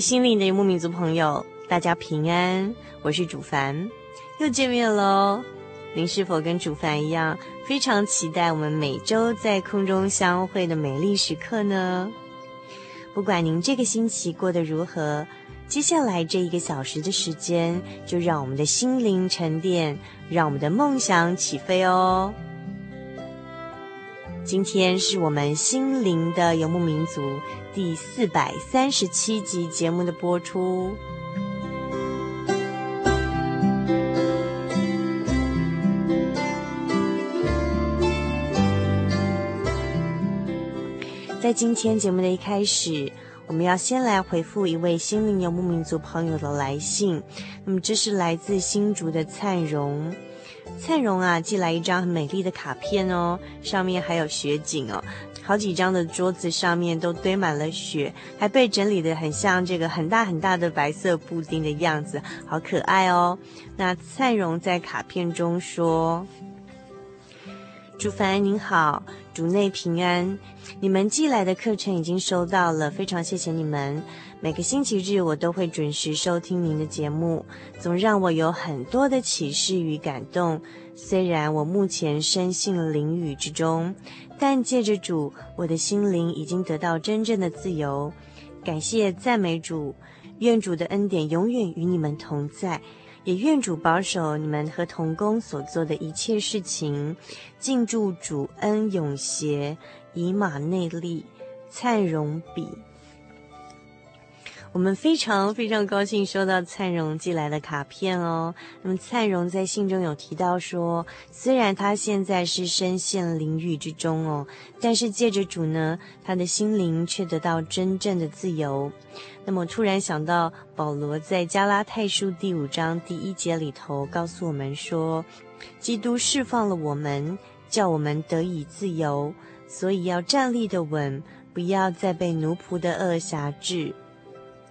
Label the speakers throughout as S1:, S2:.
S1: 心灵的游牧民族朋友，大家平安，我是主凡，又见面喽。您是否跟主凡一样，非常期待我们每周在空中相会的美丽时刻呢？不管您这个星期过得如何，接下来这一个小时的时间，就让我们的心灵沉淀，让我们的梦想起飞哦。今天是我们心灵的游牧民族第四百三十七集节目的播出。在今天节目的一开始，我们要先来回复一位心灵游牧民族朋友的来信。那么，这是来自新竹的灿荣。灿荣啊，寄来一张很美丽的卡片哦，上面还有雪景哦，好几张的桌子上面都堆满了雪，还被整理得很像这个很大很大的白色布丁的样子，好可爱哦。那灿荣在卡片中说：“主凡您好，主内平安，你们寄来的课程已经收到了，非常谢谢你们。”每个星期日，我都会准时收听您的节目，总让我有很多的启示与感动。虽然我目前深陷囹圄之中，但借着主，我的心灵已经得到真正的自由。感谢赞美主，愿主的恩典永远与你们同在，也愿主保守你们和同工所做的一切事情。敬祝主恩永协，以马内利，灿荣比。我们非常非常高兴收到灿荣寄来的卡片哦。那么灿荣在信中有提到说，虽然他现在是身陷囹圄之中哦，但是借着主呢，他的心灵却得到真正的自由。那么突然想到保罗在加拉太书第五章第一节里头告诉我们说，基督释放了我们，叫我们得以自由，所以要站立的稳，不要再被奴仆的恶挟制。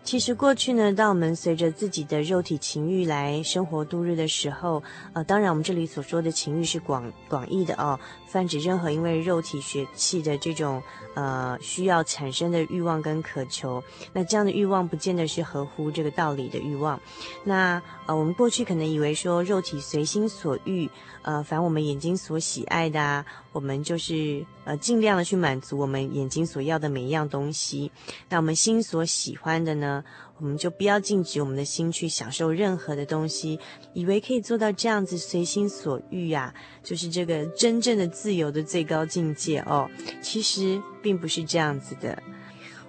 S1: 其实过去呢，当我们随着自己的肉体情欲来生活度日的时候，呃，当然我们这里所说的情欲是广广义的哦，泛指任何因为肉体血气的这种呃需要产生的欲望跟渴求。那这样的欲望不见得是合乎这个道理的欲望。那呃，我们过去可能以为说肉体随心所欲，呃，凡我们眼睛所喜爱的啊，我们就是呃尽量的去满足我们眼睛所要的每一样东西。那我们心所喜欢的呢，我们就不要禁止我们的心去享受任何的东西，以为可以做到这样子随心所欲啊，就是这个真正的自由的最高境界哦。其实并不是这样子的。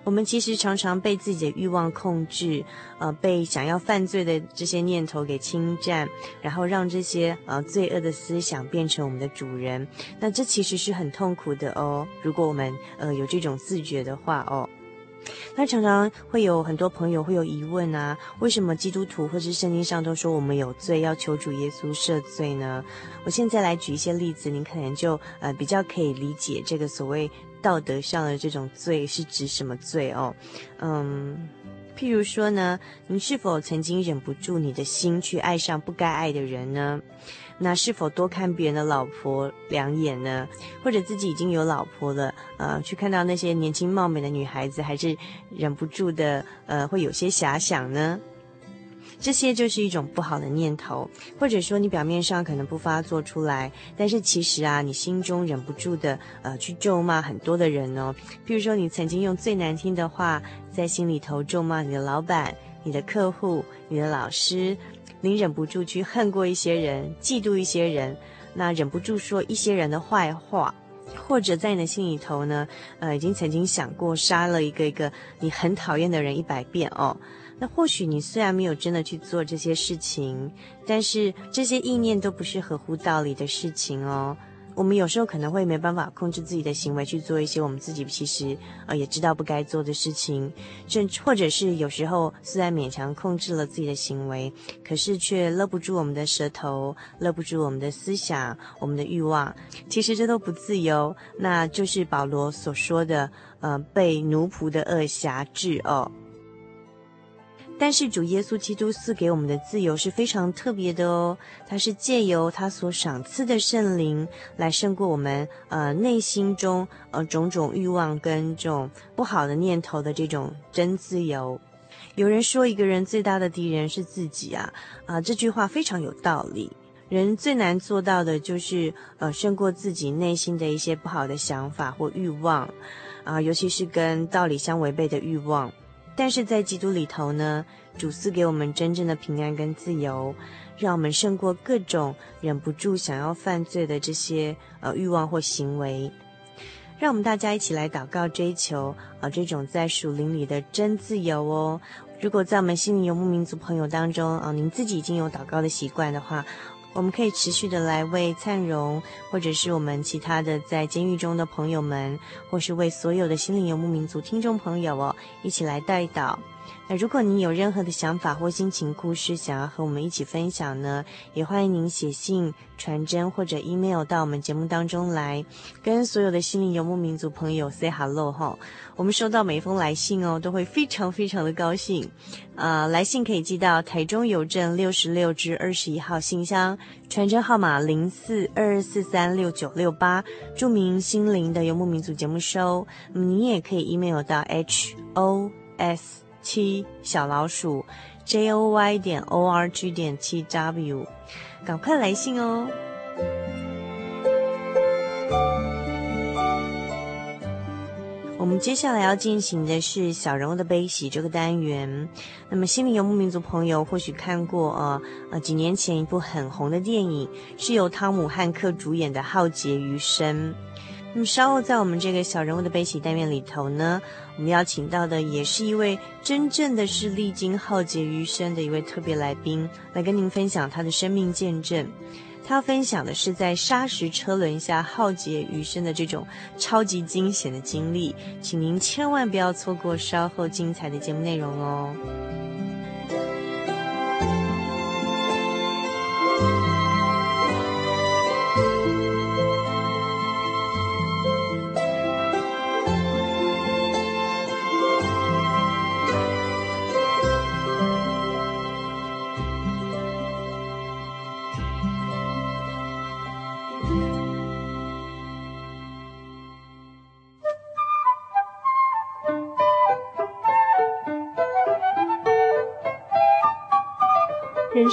S1: 我们其实常常被自己的欲望控制，呃，被想要犯罪的这些念头给侵占，然后让这些呃罪恶的思想变成我们的主人。那这其实是很痛苦的哦。如果我们呃有这种自觉的话哦。那常常会有很多朋友会有疑问啊，为什么基督徒或是圣经上都说我们有罪，要求主耶稣赦罪呢？我现在来举一些例子，您可能就呃比较可以理解这个所谓道德上的这种罪是指什么罪哦？嗯，譬如说呢，您是否曾经忍不住你的心去爱上不该爱的人呢？那是否多看别人的老婆两眼呢？或者自己已经有老婆了，呃，去看到那些年轻貌美的女孩子，还是忍不住的，呃，会有些遐想呢？这些就是一种不好的念头，或者说你表面上可能不发作出来，但是其实啊，你心中忍不住的呃去咒骂很多的人哦。譬如说，你曾经用最难听的话在心里头咒骂你的老板、你的客户、你的老师，你忍不住去恨过一些人、嫉妒一些人，那忍不住说一些人的坏话，或者在你的心里头呢，呃，已经曾经想过杀了一个一个你很讨厌的人一百遍哦。那或许你虽然没有真的去做这些事情，但是这些意念都不是合乎道理的事情哦。我们有时候可能会没办法控制自己的行为去做一些我们自己其实呃也知道不该做的事情，甚或者是有时候虽然勉强控制了自己的行为，可是却勒不住我们的舌头，勒不住我们的思想，我们的欲望。其实这都不自由，那就是保罗所说的呃被奴仆的恶辖制哦。但是主耶稣基督赐给我们的自由是非常特别的哦，他是借由他所赏赐的圣灵来胜过我们呃内心中呃种种欲望跟这种不好的念头的这种真自由。有人说一个人最大的敌人是自己啊，啊、这句话非常有道理。人最难做到的就是呃胜过自己内心的一些不好的想法或欲望啊、尤其是跟道理相违背的欲望。但是在基督里头呢，主赐给我们真正的平安跟自由，让我们胜过各种忍不住想要犯罪的这些呃欲望或行为。让我们大家一起来祷告，追求呃这种在属灵里的真自由哦。如果在我们心灵游牧民族朋友当中啊、您自己已经有祷告的习惯的话。我们可以持续的来为灿荣，或者是我们其他的在监狱中的朋友们，或是为所有的心灵游牧民族听众朋友哦，一起来带导。那如果你有任何的想法或心情故事，想要和我们一起分享呢，也欢迎您写信、传真或者 email 到我们节目当中来，跟所有的心灵游牧民族朋友 say hello 哈。我们收到每一封来信哦，都会非常非常的高兴。呃，来信可以寄到台中邮政六十六至二十一号信箱，传真号码零四二二四三六九六八，注明心灵的游牧民族节目收。那么您也可以 email 到 h o s。七小老鼠，j o y 点 o r g 点七 w，赶快来信哦！我们接下来要进行的是小人物的悲喜这个单元。那么，心灵游牧民族朋友或许看过呃呃几年前一部很红的电影，是由汤姆汉克主演的《浩劫余生》。那么稍后在我们这个小人物的悲喜单元里头呢，我们邀请到的也是一位真正的是历经浩劫余生的一位特别来宾，来跟您分享他的生命见证。他分享的是在砂石车轮下浩劫余生的这种超级惊险的经历，请您千万不要错过稍后精彩的节目内容哦。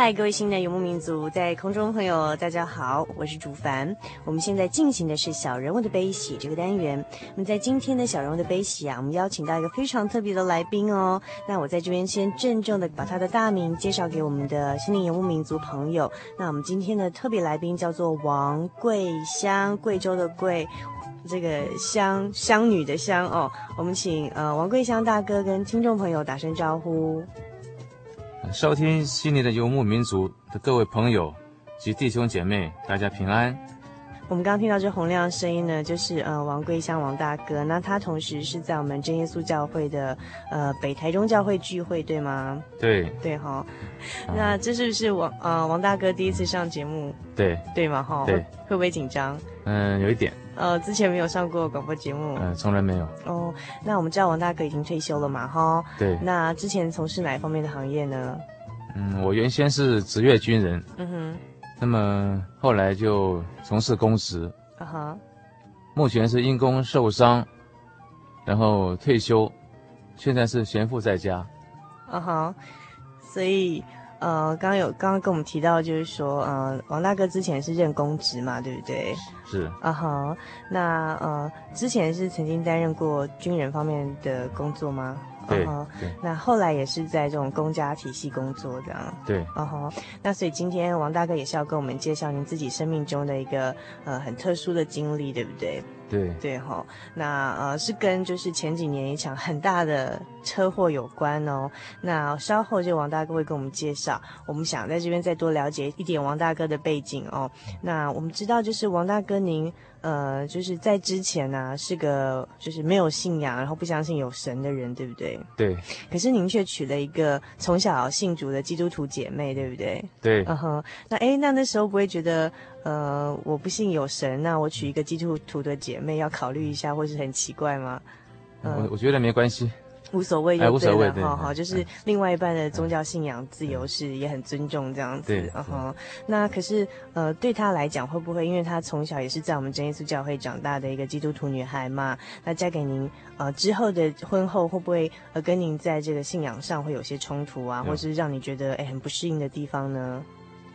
S2: 嗨，各位新的游牧民族，在空中朋友，大家好，我是主凡。我们现在进行的是小人物的悲喜这个单元。那么在今天的小人物的悲喜啊，我们邀请到一个非常特别的来宾哦。那我在这边先郑重的把他的大名介绍给我们的心灵游牧民族朋友。那我们今天的特别来宾叫做王桂香，贵州的贵，这个香香女的香哦。我们请呃王桂香大哥跟听众朋友打声招呼。
S3: 收听悉尼的游牧民族的各位朋友及弟兄姐妹，大家平安。
S2: 我们刚刚听到这洪亮的声音呢，就是呃王桂香王大哥。那他同时是在我们真耶稣教会的呃北台中教会聚会，对吗？
S3: 对
S2: 对哈。那这是不是王呃王大哥第一次上节目？
S3: 对
S2: 对吗？哈。
S3: 对。
S2: 会不会紧张？
S3: 嗯，有一点。
S2: 呃，之前没有上过广播节目，
S3: 嗯，从来没有。
S2: 哦，那我们知道王大哥已经退休了嘛，哈。
S3: 对。
S2: 那之前从事哪一方面的行业呢？
S3: 嗯，我原先是职业军人。嗯哼。那么后来就从事公职。啊哈。目前是因公受伤，然后退休，现在是闲赋在家。
S2: 啊哈。所以。呃，刚刚有刚刚跟我们提到，就是说，呃，王大哥之前是任公职嘛，对不对？
S3: 是。
S2: 啊哈，那呃，之前是曾经担任过军人方面的工作吗？
S3: 对。
S2: Uh-huh, 对。那后来也是在这种公家体系工作这样。
S3: 对。
S2: 啊哈，那所以今天王大哥也是要跟我们介绍您自己生命中的一个呃很特殊的经历，对不对？
S3: 对
S2: 对哈，那呃是跟就是前几年一场很大的车祸有关哦。那稍后就王大哥会跟我们介绍，我们想在这边再多了解一点王大哥的背景哦。那我们知道就是王大哥您呃就是在之前呢、啊、是个就是没有信仰，然后不相信有神的人，对不对？
S3: 对。
S2: 可是您却娶了一个从小信主的基督徒姐妹，对不对？
S3: 对。
S2: 嗯哼，那哎那那时候不会觉得？呃，我不信有神，那我娶一个基督徒的姐妹要考虑一下，或是很奇怪吗？
S3: 呃、我我觉得没关系，
S2: 无所谓，
S3: 哎，无所谓，
S2: 好好，就是另外一半的宗教信仰自由是也很尊重这样子，
S3: 对，
S2: 嗯哼。那可是呃，对他来讲，会不会因为他从小也是在我们真耶稣教会长大的一个基督徒女孩嘛？那嫁给您呃之后的婚后，会不会呃跟您在这个信仰上会有些冲突啊，或是让你觉得哎很不适应的地方呢？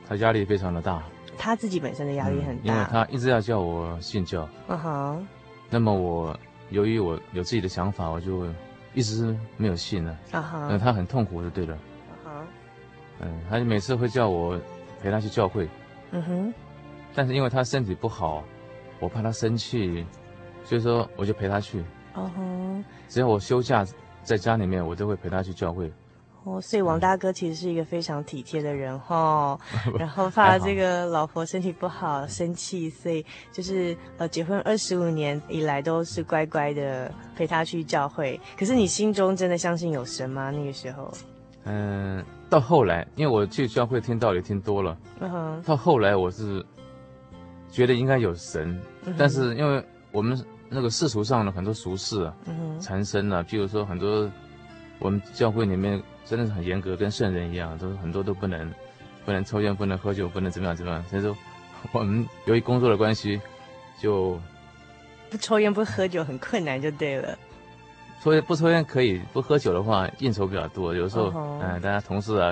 S3: 他压力非常的大。
S2: 他自己本身的压力很大，
S3: 嗯，因为他一直要叫我信教。
S2: 嗯哼。
S3: 那么我由于我有自己的想法，我就一直没有信了。啊哈。那他很痛苦就对了。啊哈。嗯，他就每次会叫我陪他去教会。嗯哼。但是因为他身体不好，我怕他生气，所以说我就陪他去。哦哼。只要我休假在家里面，我都会陪他去教会。
S2: 哦，所以王大哥其实是一个非常体贴的人哈，然后怕这个老婆身体不好生气，所以就是呃结婚二十五年以来都是乖乖的陪他去教会。可是你心中真的相信有神吗？那个时候？
S3: 嗯，到后来，因为我去教会听道理听多了，嗯哼，到后来我是觉得应该有神，嗯，但是因为我们那个世俗上的很多俗事啊，嗯哼，缠身啊，譬如说很多我们教会里面。真的是很严格，跟圣人一样，都很多都不能，不能抽烟，不能喝酒，不能怎么样怎么样。所以说，我们由于工作的关系，就
S2: 不抽烟不喝酒很困难，就对了。
S3: 抽烟不抽烟可以，不喝酒的话应酬比较多，有时候，嗯、uh-huh. 呃，大家同事啊。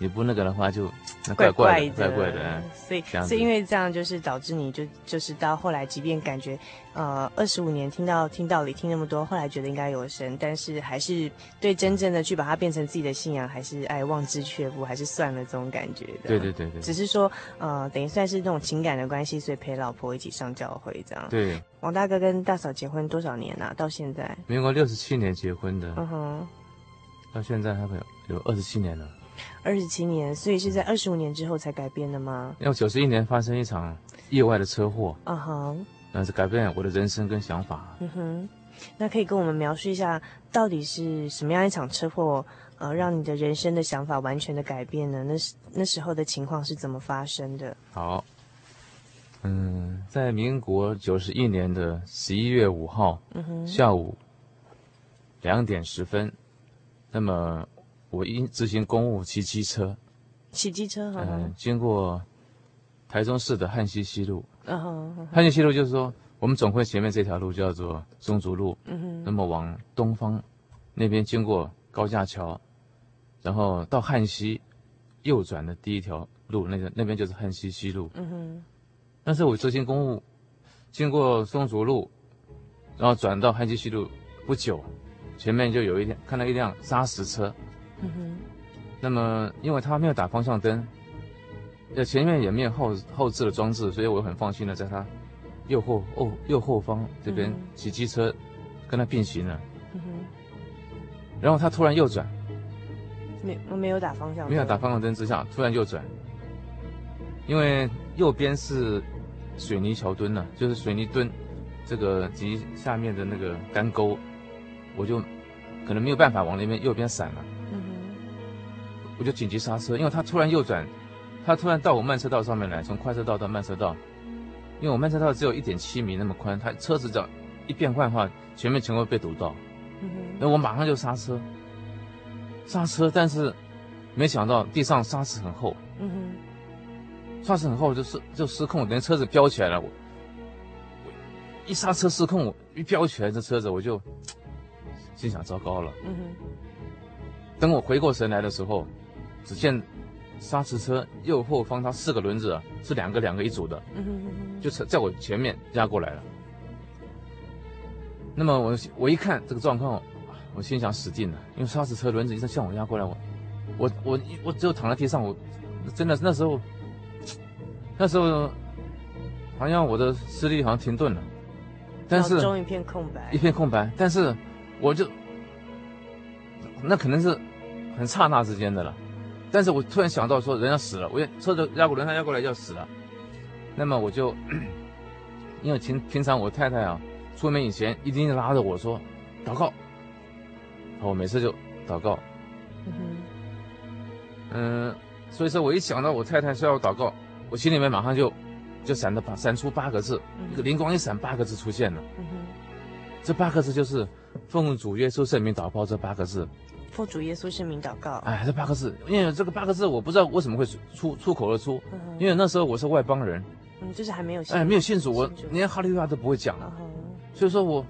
S3: 你不那个的话就 怪怪的，怪怪的。
S2: 所以，所以因为这样，就是导致你就就是到后来，即便感觉，呃，二十五年听到听道理听那么多，后来觉得应该有神，但是还是对真正的去把它变成自己的信仰，还是哎望之却步，还是算了这种感觉的。
S3: 对对对对。
S2: 只是说，呃，等于算是那种情感的关系，所以陪老婆一起上教会这样。
S3: 对。
S2: 王大哥跟大嫂结婚多少年啊？到现在？
S3: 民国六十七年结婚的。
S2: 嗯哼。
S3: 到现在他们有有二十七年了。
S2: 二十七年，所以是在二十五年之后才改变的吗？
S3: 因为九十一年发生一场意外的车祸，
S2: 啊哈，
S3: 那是改变我的人生跟想法。
S2: 嗯哼，那可以跟我们描述一下，到底是什么样一场车祸，呃，让你的人生的想法完全的改变呢？那是那时候的情况是怎么发生的？
S3: 好，嗯，在民国九十一年的十一月五号，嗯哼，下午两点十分，那么。我因执行公务骑机车，
S2: 骑机车哈，
S3: 嗯，经过台中市的汉西西路，嗯哼，旱溪西路就是说，我们总会前面这条路叫做松竹路，嗯哼，那么往东方那边经过高架桥，然后到汉西，右转的第一条路，那个那边就是汉西西路。
S2: 嗯哼。
S3: 但是我执行公务，经过松竹路，然后转到汉西西路不久，前面就有一辆看到一辆砂石车。
S2: 嗯哼。
S3: 那么因为他没有打方向灯，呃，前面也没有后后置的装置，所以我很放心的在他右后哦右后方这边骑机车跟他并行了。
S2: 嗯哼。
S3: 然后他突然右转。
S2: 没，我没有打方向灯。
S3: 没有打方向灯之下，突然右转，因为右边是水泥桥墩呢、啊，就是水泥墩，这个及下面的那个干沟，我就可能没有办法往那边右边闪了。我就紧急刹车，因为他突然右转，他突然到我慢车道上面来，从快车道到慢车道，因为我慢车道只有一点七米那么宽，他车子只要一变换的话，前面全会被堵到。
S2: 嗯哼。
S3: 那我马上就刹车。刹车，但是没想到地上沙石很厚。
S2: 嗯哼，
S3: 沙石很厚，就失就失控，等车子飙起来了。我我一刹车失控，一飙起来，这车子我就心想糟糕了。
S2: 嗯哼，
S3: 等我回过神来的时候，只见砂石车右后方它四个轮子啊，是两个两个一组的。
S2: 嗯哼，
S3: 就在我前面压过来了。那么我我一看这个状况。我心想死定了，因为砂石车轮子一直向我压过来，我，我，我，我只有躺在地上，我，真的那时候，那时候，好像我的视力好像停顿了，但是，
S2: 脑中一片空白，
S3: 一片空白，但是我就，那可能是很刹那之间的了，但是我突然想到说人要死了，我车子压过轮胎压过来要死了，那么我就，因为平平常我太太啊出门以前一定拉着我说祷告。我每次就祷告，
S2: 嗯，
S3: 嗯，所以说我一想到我太太说要祷告，我心里面马上就就闪的闪出八个字，一个灵光一闪，八个字出现了。
S2: 嗯，
S3: 这八个字就是奉主耶稣圣名祷告这八个字。
S2: 奉主耶稣圣名祷告。
S3: 哎，这八个字，因为这个八个字我不知道为什么会出出口而出，
S2: 嗯，
S3: 因为那时候我是外邦人，
S2: 嗯，就是还没有信，
S3: 哎，没有信主，我连哈利路亚都不会讲了，嗯，所以说我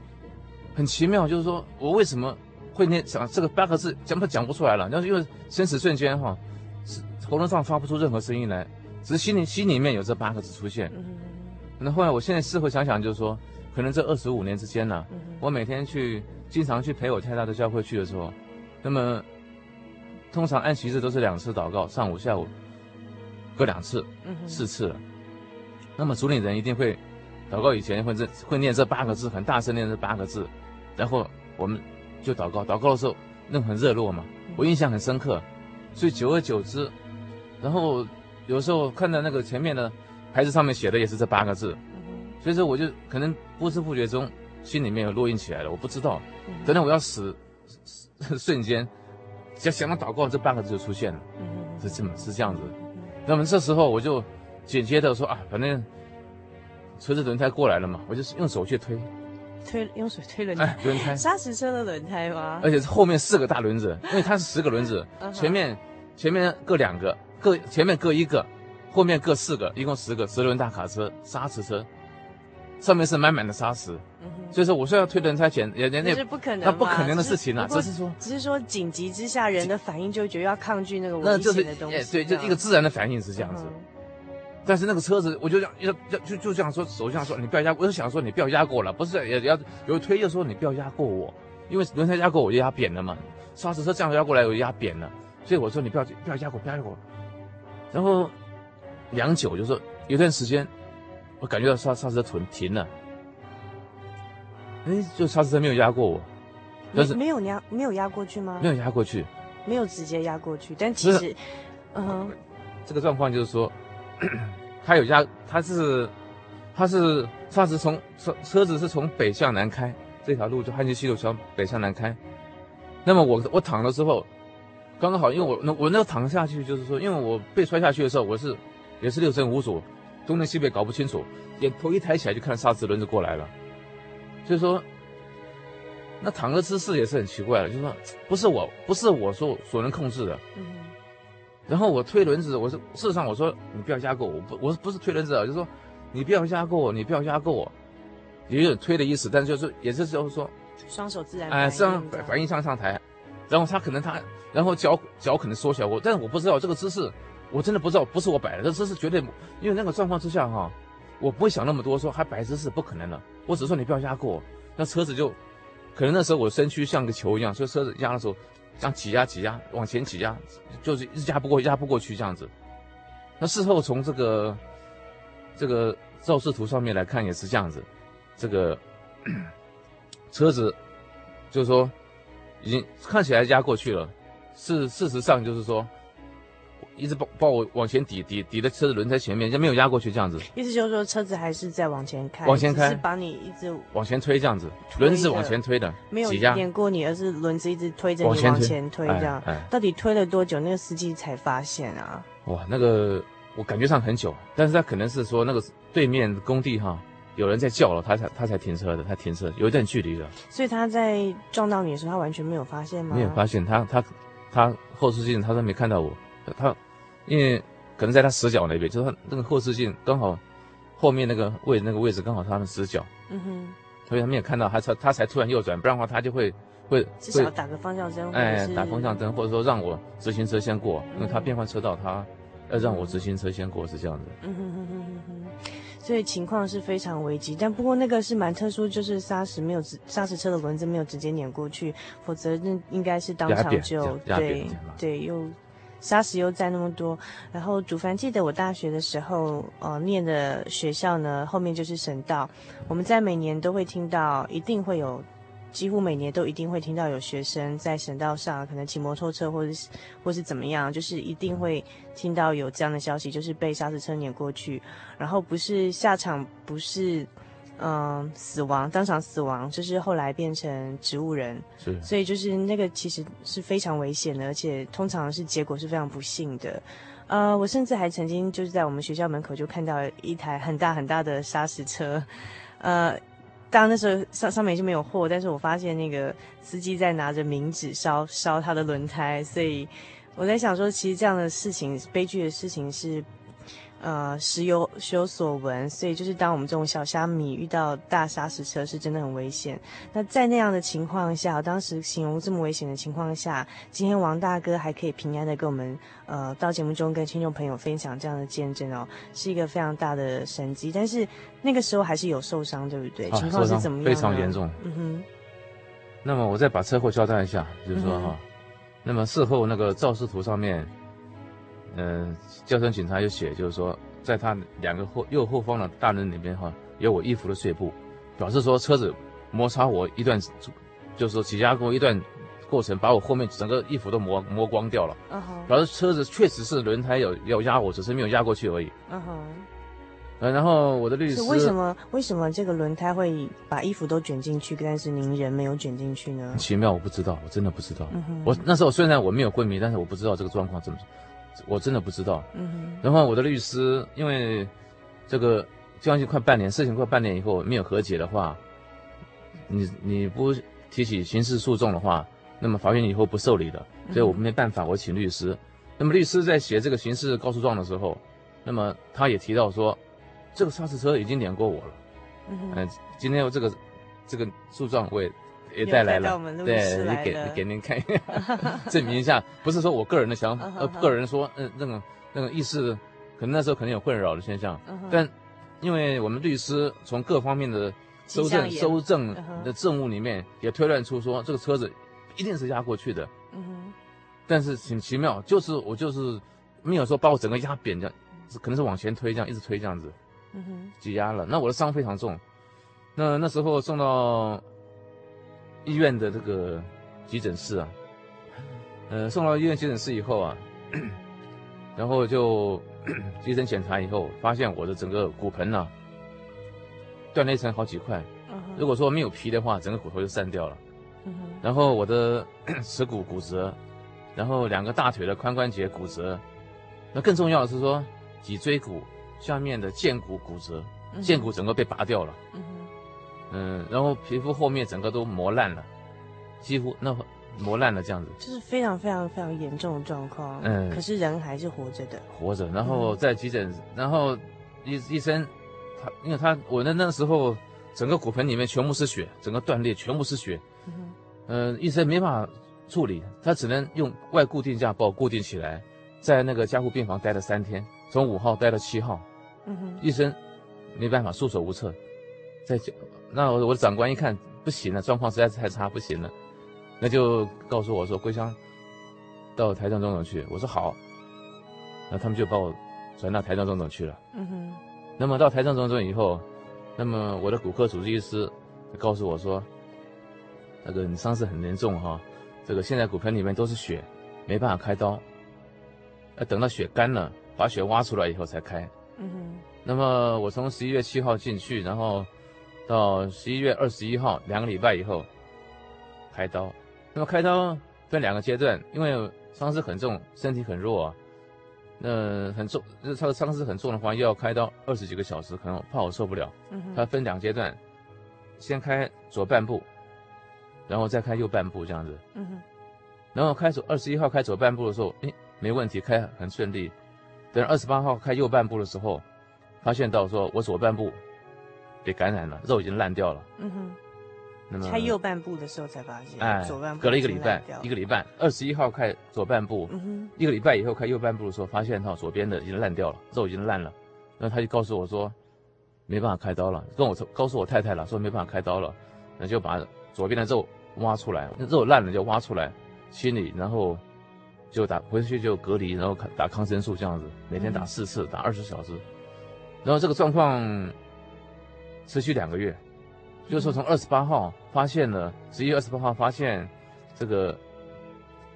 S3: 很奇妙，就是说我为什么。会念想这个八个字，讲不讲不出来了。要是因为生死瞬间哈，是喉咙上发不出任何声音来，只是心里心里面有这八个字出现。
S2: 嗯。
S3: 那后来我现在事后想想，就是说，可能这二十五年之间呢，
S2: 嗯，
S3: 我每天去经常去陪我太太的教会去的时候，那么通常按息日都是两次祷告，上午下午各两次，
S2: 嗯，
S3: 四次了。那么主领人一定会祷告以前会这会念这八个字，很大声念这八个字，然后我们。就祷告，祷告的时候那个很热络嘛，我印象很深刻，所以久而久之，然后有时候看到那个前面的牌子上面写的也是这八个字，所以说我就可能不知不觉中心里面有烙印起来了，我不知道，等到我要死 瞬间，只要想到祷告这半个字就出现了，是这么是这样子，那么这时候我就紧接着说啊，反正车子轮胎过来了嘛，我就用手去推。
S2: 推用手推轮胎，
S3: 哎，轮胎，
S2: 砂石车的轮胎吗？
S3: 而且是后面四个大轮子，因为它是十个轮子，前面前面各两个，各前面各一个，后面各四个，一共十个十轮大卡车，砂石车，上面是满满的砂石，
S2: 嗯、
S3: 所以说我说要推轮胎前人家那
S2: 是不可能，
S3: 那不可能的事情啊，只是说
S2: 只是说紧急之下人的反应就觉得要抗拒那个危险的东西，那就是
S3: 哎对，就一个自然的反应是这样子。嗯但是那个车子，我就这样要要就就这样说，手这样说，你不要压，我就想说你不要压过我了，不是也要有推就说你不要压过我，因为轮胎压过我就压扁了嘛，砂石车这样压过来我就压扁了，所以我说你不要不要压过，不要压过。然后良久就说有段时间，我感觉到砂砂石车停停了，哎，就砂石车没有压过我，但是
S2: 没有压没有压过去吗？
S3: 没有压过去，
S2: 没有直接压过去，但其实，嗯哼，
S3: 这个状况就是说。他有压，他是，他是，他是从车车子是从北向南开，这条路就汉溪西路从北向南开。那么我我躺的时候，刚刚好，因为我那我那个躺下去，就是说，因为我被摔下去的时候，我是也是六神无主，东南西北搞不清楚，眼头一抬起来就看到砂石轮子过来了，所以说，那躺的姿势也是很奇怪的，就是说不是我不是我所所能控制的。
S2: 嗯
S3: 然后我推轮子，我是事实上我说你不要压过我，不我不是推轮子啊，就是说你不要压过我，你不要压过我，也有推的意思，但是就是也是就是说
S2: 双手自然
S3: 哎，这样。反应上上台，然后他可能他然后脚脚可能缩起来我，但是我不知道这个姿势我真的不知道，不是我摆的，这车是绝对，因为那个状况之下哈，我不会想那么多，说还摆姿势不可能了。我只说你不要压过，那车子就，可能那时候我身躯像个球一样，所以车子压的时候，像挤压挤压往前挤压，就是一压不过压不过去这样子。那事后从这个这个肇事图上面来看也是这样子，这个 车子就是说已经看起来压过去了，是事实上就是说。一直抱抱我往前抵抵抵在车子轮胎前面，就没有压过去这样子。
S2: 意思就是说车子还是在往前开，
S3: 往前开，
S2: 是把你一直
S3: 往前推这样子，轮子往前推的，
S2: 没有碾过你，而是轮子一直推着你往前推这样。哎哎、到底推了多久？那个司机才发现啊？
S3: 哇，那个我感觉上很久，但是他可能是说那个对面工地哈有人在叫了，他才他才停车的，他停车有一段距离的。
S2: 所以他在撞到你的时候，他完全没有发现吗？
S3: 没有发现，他他他后视镜他都没看到我，他。因为可能在他死角那边，就是他那个后视镜刚好后面那个位那个位置刚好他的死角，嗯哼，所以他没有看到，他才他才突然右转，不然的话他就会会
S2: 至少打个方向灯，
S3: 哎，打方向灯，或者说让我直行车先过，因为他变换车道，他要让我直行车先过是这样子，嗯哼哼哼
S2: 哼。哼，所以情况是非常危急，但不过那个是蛮特殊，就是砂石没有直砂石车的轮子没有直接碾过去，否则那应该是当场就对对又。砂石又在那么多，然后主凡记得我大学的时候，呃，念的学校呢，后面就是省道。我们在每年都会听到，一定会有，几乎每年都一定会听到有学生在省道上，可能骑摩托车或者是或是怎么样，就是一定会听到有这样的消息，就是被砂石车碾过去，然后不是下场不是。嗯，死亡，当场死亡，就是后来变成植物人，
S3: 是，
S2: 所以就是那个其实是非常危险的，而且通常是结果是非常不幸的。呃，我甚至还曾经就是在我们学校门口就看到一台很大很大的砂石车，呃，当然那时候上上面就没有货，但是我发现那个司机在拿着冥纸烧烧他的轮胎，所以我在想说，其实这样的事情，悲剧的事情是。呃，时有时有所闻，所以就是当我们这种小虾米遇到大砂石车，是真的很危险。那在那样的情况下，当时形容这么危险的情况下，今天王大哥还可以平安的跟我们呃到节目中跟听众朋友分享这样的见证哦，是一个非常大的神迹。但是那个时候还是有受伤，对不对？啊、情况是怎么样？
S3: 非常严重。嗯哼。那么我再把车祸交代一下，就是说哈，嗯、那么事后那个肇事图上面。嗯、呃，交通警察有写，就是说，在他两个后右后方的大轮里面哈，有我衣服的碎布，表示说车子摩擦我一段，就是说挤压过一段过程，把我后面整个衣服都磨磨光掉了。嗯哼。表示车子确实是轮胎有要压我，只是没有压过去而已。嗯哼。呃，然后我的律师。
S2: 为什么为什么这个轮胎会把衣服都卷进去，但是您人没有卷进去呢？
S3: 奇妙，我不知道，我真的不知道。我那时候虽然我没有昏迷，但是我不知道这个状况怎么。我真的不知道。嗯哼。然后我的律师，因为这个将近快半年，事情快半年以后没有和解的话，你你不提起刑事诉讼的话，那么法院以后不受理的。所以我没办法，我请律师。那么律师在写这个刑事告诉状的时候，那么他也提到说，这个砂石车已经碾过我了。嗯今天我这个这个诉状我也。也带来了，对，也给给您看一 下，证明一下，不是说我个人的想法，呃，个人说，嗯，那个那个意识，可能那时候可能有困扰的现象，但因为我们律师从各方面的收证、收证的证物里面也推断出说，这个车子一定是压过去的，嗯哼，但是挺奇妙，就是我就是没有说把我整个压扁这样，可能是往前推这样，一直推这样子，嗯哼，挤压了，那我的伤非常重，那那时候送到。医院的这个急诊室啊，呃，送到医院急诊室以后啊，然后就 急诊检查以后，发现我的整个骨盆呢断裂成好几块。如果说没有皮的话，整个骨头就散掉了。然后我的 耻骨骨折，然后两个大腿的髋关节骨折，那更重要的是说脊椎骨下面的荐骨骨折，荐骨整个被拔掉了。嗯，然后皮肤后面整个都磨烂了，几乎那磨烂了这样子，
S2: 就是非常非常非常严重的状况。嗯，可是人还是活着的，
S3: 活着。然后在急诊，嗯、然后医医生他，因为他我那那时候整个骨盆里面全部是血，整个断裂全部是血。嗯哼，呃，医生没办法处理，他只能用外固定架把我固定起来，在那个加护病房待了三天，从五号待到七号，嗯哼，医生没办法，束手无策，在那我我的长官一看不行了，状况实在是太差，不行了，那就告诉我说桂香到台中荣总去，我说好，那他们就把我转到台中荣总去了，嗯哼，那么到台中荣总以后，那么我的骨科主治医师告诉我说，那个你伤势很严重哈，这个现在骨盆里面都是血，没办法开刀。要等到血干了，把血挖出来以后才开。嗯哼。那么我从十一月七号进去，然后到十一月二十一号，两个礼拜以后开刀。那么开刀分两个阶段，因为伤势很重，身体很弱啊。那很重，就是他的伤势很重的话，又要开刀二十几个小时，可能怕我受不了。嗯。他分两阶段，先开左半部，然后再开右半部这样子。嗯哼。然后开左二十一号开左半部的时候，诶。没问题，开很顺利。等二十八号开右半部的时候，发现到说我左半部被感染了，肉已经烂掉了。嗯哼。
S2: 那么开右半部的时候才发现，
S3: 哎，左半部隔了一个礼拜，一个礼拜，二十一号开左半部，嗯哼，一个礼拜以后开右半部的时候，发现哈左边的已经烂掉了，肉已经烂了。那他就告诉我说，没办法开刀了，跟我说告诉我太太了，说没办法开刀了，那就把左边的肉挖出来，那肉烂了就挖出来清理，然后。就打回去就隔离，然后打抗生素这样子，每天打四次，打二十小时，然后这个状况持续两个月，就是说从二十八号发现了，十一月二十八号发现这个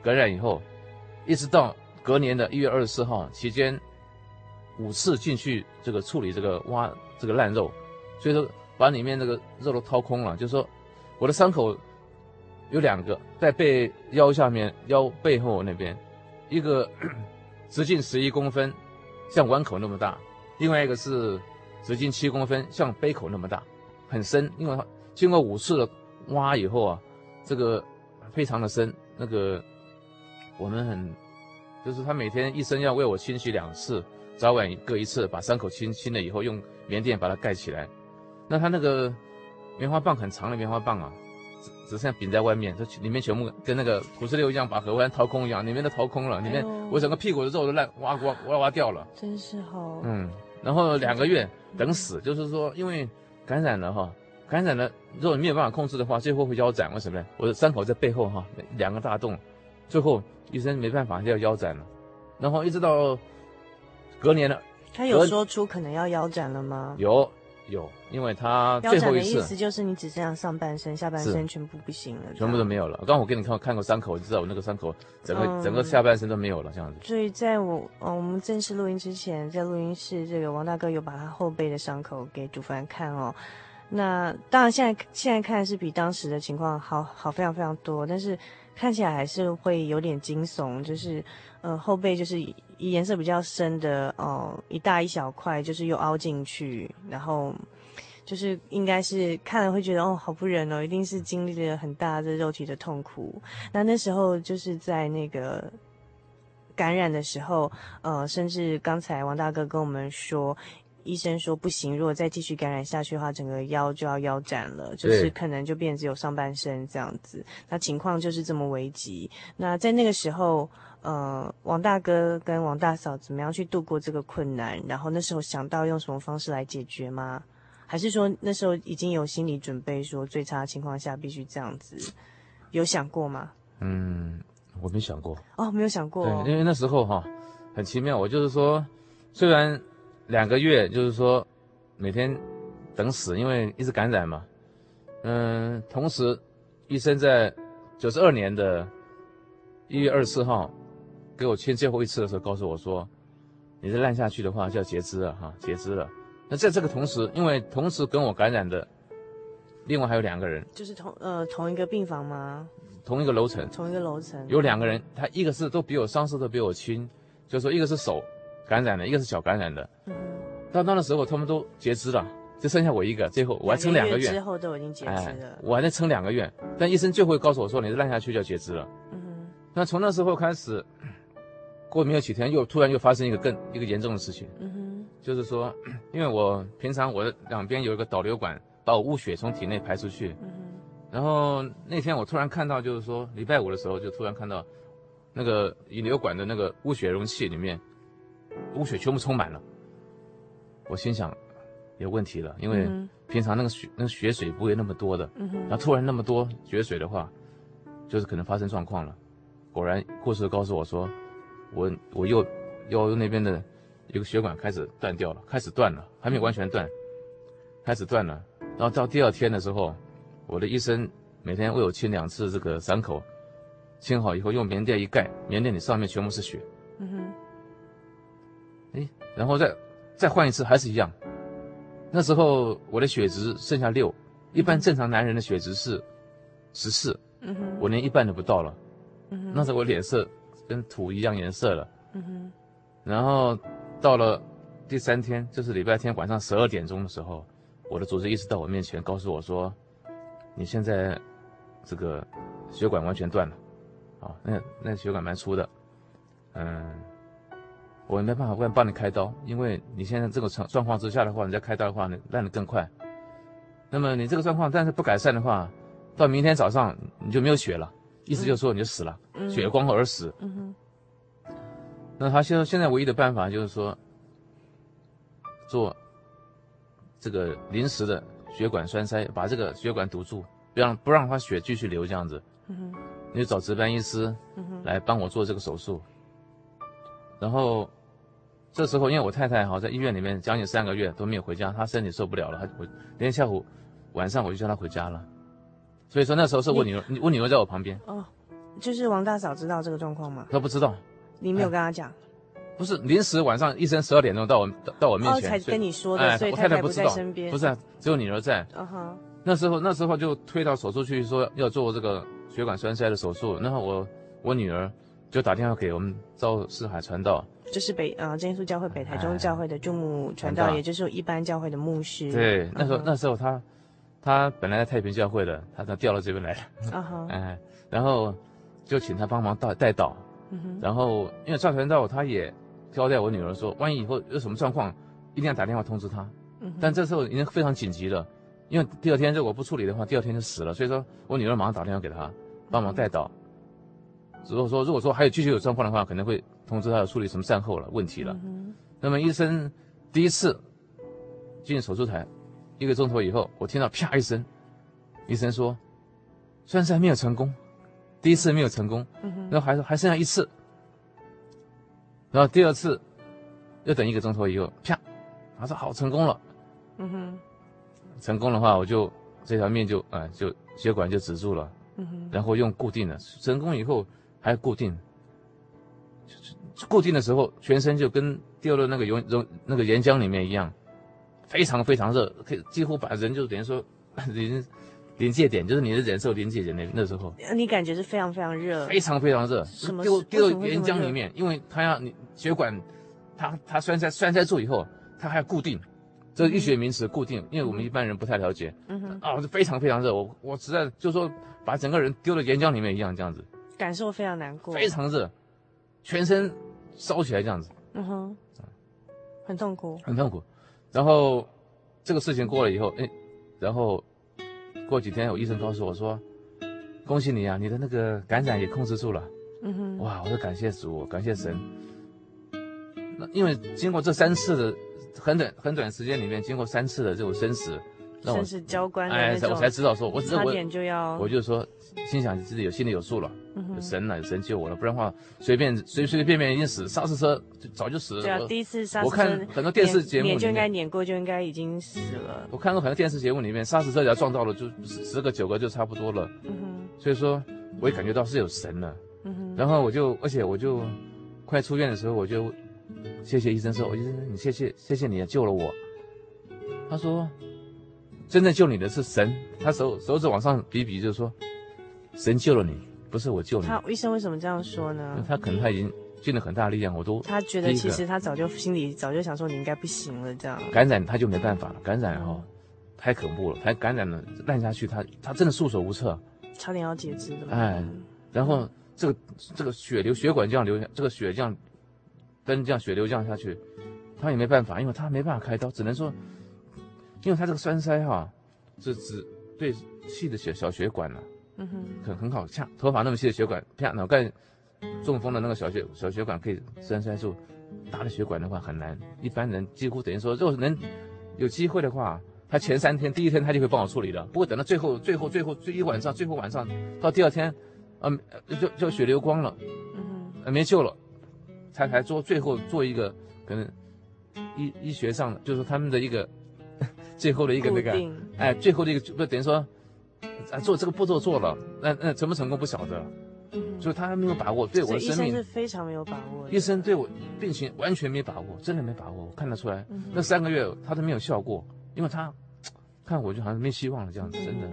S3: 感染以后，一直到隔年的一月二十四号期间，五次进去这个处理这个挖这个烂肉，所以说把里面这个肉都掏空了，就是说我的伤口。有两个在背腰下面腰背后那边，一个 直径十一公分，像碗口那么大；另外一个是直径七公分，像杯口那么大，很深。因为它经过五次的挖以后啊，这个非常的深。那个我们很，就是他每天一生要为我清洗两次，早晚各一次，把伤口清清了以后，用棉垫把它盖起来。那他那个棉花棒很长的棉花棒啊。只剩下柄在外面，这里面全部跟那个土石流一样，把河湾掏空一样，里面都掏空了，里面我整个屁股的肉都烂，挖挖挖挖掉了，
S2: 真是好。
S3: 嗯，然后两个月等死，就是说因为感染了哈，感染了，如果没有办法控制的话，最后会腰斩。为什么呢？我的伤口在背后哈，两个大洞，最后医生没办法就要腰斩了，然后一直到隔年了，
S2: 他有说出可能要腰斩了吗？
S3: 有。有，因为他最后一次
S2: 的意思就是你只剩下上半身，下半身全部不行了，
S3: 全部都没有了。刚刚我给你看看过伤口，我就知道我那个伤口整个、嗯、整个下半身都没有了，这样子。
S2: 所以在我嗯我们正式录音之前，在录音室，这个王大哥有把他后背的伤口给主凡看哦。那当然现在现在看是比当时的情况好好非常非常多，但是看起来还是会有点惊悚，就是呃后背就是。颜色比较深的哦，一大一小块，就是又凹进去，然后就是应该是看了会觉得哦，好不忍哦，一定是经历了很大的肉体的痛苦。那那时候就是在那个感染的时候，呃，甚至刚才王大哥跟我们说，医生说不行，如果再继续感染下去的话，整个腰就要腰斩了，就是可能就变只有上半身这样子。那情况就是这么危急。那在那个时候。呃，王大哥跟王大嫂怎么样去度过这个困难？然后那时候想到用什么方式来解决吗？还是说那时候已经有心理准备，说最差的情况下必须这样子？有想过吗？
S3: 嗯，我没想过。
S2: 哦，没有想过。
S3: 对，因为那时候哈，很奇妙。我就是说，虽然两个月，就是说每天等死，因为一直感染嘛。嗯，同时医生在九十二年的一月二十四号。给我签最后一次的时候，告诉我说：“你再烂下去的话，就要截肢了哈，截肢了。”那在这个同时，因为同时跟我感染的，另外还有两个人，
S2: 就是同呃同一个病房吗？
S3: 同一个楼层，
S2: 同一个楼层
S3: 有两个人，他一个是都比我伤势都比我轻，就是说一个是手感染的，一个是脚感染的。嗯。到那的时候，他们都截肢了，就剩下我一个。最后我还撑两个月，
S2: 之后都已经截肢了。
S3: 哎，我还能撑两个月，但医生最后告诉我说：“你这烂下去就要截肢了。”嗯哼。那从那时候开始。过没有几天，又突然又发生一个更一个严重的事情，嗯哼，就是说，因为我平常我的两边有一个导流管，把我污血从体内排出去，嗯哼，然后那天我突然看到，就是说礼拜五的时候就突然看到那个引流管的那个污血容器里面，污血全部充满了。我心想，有问题了，因为平常那个血那个血水不会那么多的，然后突然那么多血水的话，就是可能发生状况了。果然，护士告诉我说，我我右右那边的一个血管开始断掉了，开始断了，还没有完全断，开始断了。然后到第二天的时候，我的医生每天为我清两次这个伤口，清好以后用棉垫一盖，棉垫里上面全部是血。嗯哼。哎，然后再再换一次，还是一样。那时候我的血值剩下六，一般正常男人的血值是十四。嗯哼。我连一半都不到了。嗯哼。那时候我脸色跟土一样颜色了。嗯哼。然后到了第三天，就是礼拜天晚上十二点钟的时候。我的主治医师到我面前告诉我说：“你现在这个血管完全断了，啊，那那血管蛮粗的，嗯，我没办法帮帮你开刀，因为你现在这个状状况之下的话，你再开刀的话，你烂得更快。那么你这个状况，但是不改善的话，到明天早上你就没有血了，意思就是说你就死了，嗯、血光而死。嗯哼。那他现在现在唯一的办法就是说做。”这个临时的血管栓塞，把这个血管堵住，不让不让他血继续流，这样子。嗯哼。你就找值班医师，嗯哼，来帮我做这个手术。然后，这时候因为我太太哈在医院里面将近三个月都没有回家，她身体受不了了，她我那天下午晚上我就叫她回家了。所以说那时候是我女儿，你我女儿在我旁边。
S2: 哦，就是王大嫂知道这个状况吗？
S3: 她不知道。
S2: 你没有跟她讲？
S3: 不是临时晚上医生十二点钟到我到，我面前，
S2: 哦，才跟你说的，所以太太不在身边。
S3: 不是啊，只有女儿在。嗯哼。那时候那时候就推到手术去说要做这个血管栓塞的手术，然后我我女儿就打电话给我们赵四海传道，
S2: 就是北啊真耶稣教会北台中教会的驻牧传道，也就是一般教会的牧师。
S3: 对，那时候那时候他他本来在太平教会的，他他调到这边来了。啊哈。哎，然后就请他帮忙带带导。嗯哼。然后因为赵传道他也。交代我女儿说，万一以后有什么状况，一定要打电话通知他。嗯，但这时候已经非常紧急了，因为第二天如果不处理的话，第二天就死了。所以说我女儿马上打电话给他，帮忙带导。如果说如果说还有继续有状况的话，可能会通知他要处理什么善后了问题了。嗯。那么医生第一次进手术台，一个钟头以后，我听到啪一声，医生说栓塞没有成功，第一次没有成功。嗯，那还还剩下一次。然后第二次，又等一个钟头以后，啪，他说好成功了，嗯哼，成功的话我就这条命就啊、呃、就血管就止住了，嗯哼，然后用固定的，成功以后还固定，固定的时候全身就跟掉到那个熔熔那个岩浆里面一样，非常非常热，可以几乎把人就等于说 临。临界点就是你的忍受临界点那那时候，
S2: 你感觉是非常非常热，
S3: 非常非常热，什么丢丢到岩浆里面，因为它要你血管，它它栓塞栓塞住以后，它还要固定，这个医学名词固定，因为我们一般人不太了解。嗯哼，啊，就非常非常热，我我实在就是说把整个人丢到岩浆里面一样这样子，
S2: 感受非常难过，
S3: 非常热，全身烧起来这样子。
S2: 嗯哼，很痛苦，
S3: 很痛苦。然后这个事情过了以后，哎，然后。过几天，我医生告诉我说：“恭喜你啊，你的那个感染也控制住了。”嗯哼，哇，我说感谢主，感谢神。那因为经过这三次的很短很短时间里面，经过三次的这种生死，
S2: 生死交关，
S3: 哎，我才知道说，我
S2: 差点就要，
S3: 我就说，心想自己有心里有数了，有神了，有神救我了，不然的话随便随随便便已经死，刹车车就早就死了。
S2: 对啊，第一次刹车车，
S3: 我看很多电视节目
S2: 就应该碾过，就应该已经死了。
S3: 我看过很多电视节目里面，刹车车只要撞到了，就十个九个就差不多了。嗯哼，所以说我也感觉到是有神了。嗯哼，然后我就，而且我就快出院的时候，我就谢谢医生说，我医生你谢谢谢谢你救了我。他说。真正救你的是神，他手手指往上比比，就是说，神救了你，不是我救你。
S2: 他医生为什么这样说呢？
S3: 他可能他已经尽了很大力量，我都
S2: 他觉得其实他早就心里早就想说你应该不行了，这样
S3: 感染他就没办法了，感染哈、哦、太恐怖了，他感染了烂下去，他他真的束手无策，
S2: 差点要截肢的。
S3: 哎，然后这个这个血流血管这样流下，这个血这样跟这样血流这样下去，他也没办法，因为他没办法开刀，只能说。因为它这个栓塞哈，是指对细的血小血管了，嗯哼，很很好，像头发那么细的血管，啪，脑干中风的那个小血小血管可以栓塞住，大的血管的话很难。一般人几乎等于说，如果能有机会的话，他前三天第一天他就会帮我处理的，不过等到最后最后最后最一晚上最后晚上到第二天，嗯、呃，就就血流光了，嗯，没救了，才才做最后做一个可能医医学上的就是他们的一个最后的一个那个哎最后的一个不等于说。啊，做这个步骤做了，那那成不成功不晓得，嗯，所以他还没有把握，对我的生命
S2: 医生是非常没有把握。
S3: 医生对我病情完全没把握，真的没把握，我看得出来，嗯、那三个月他都没有效过，因为他看我就好像没希望了这样子，真的。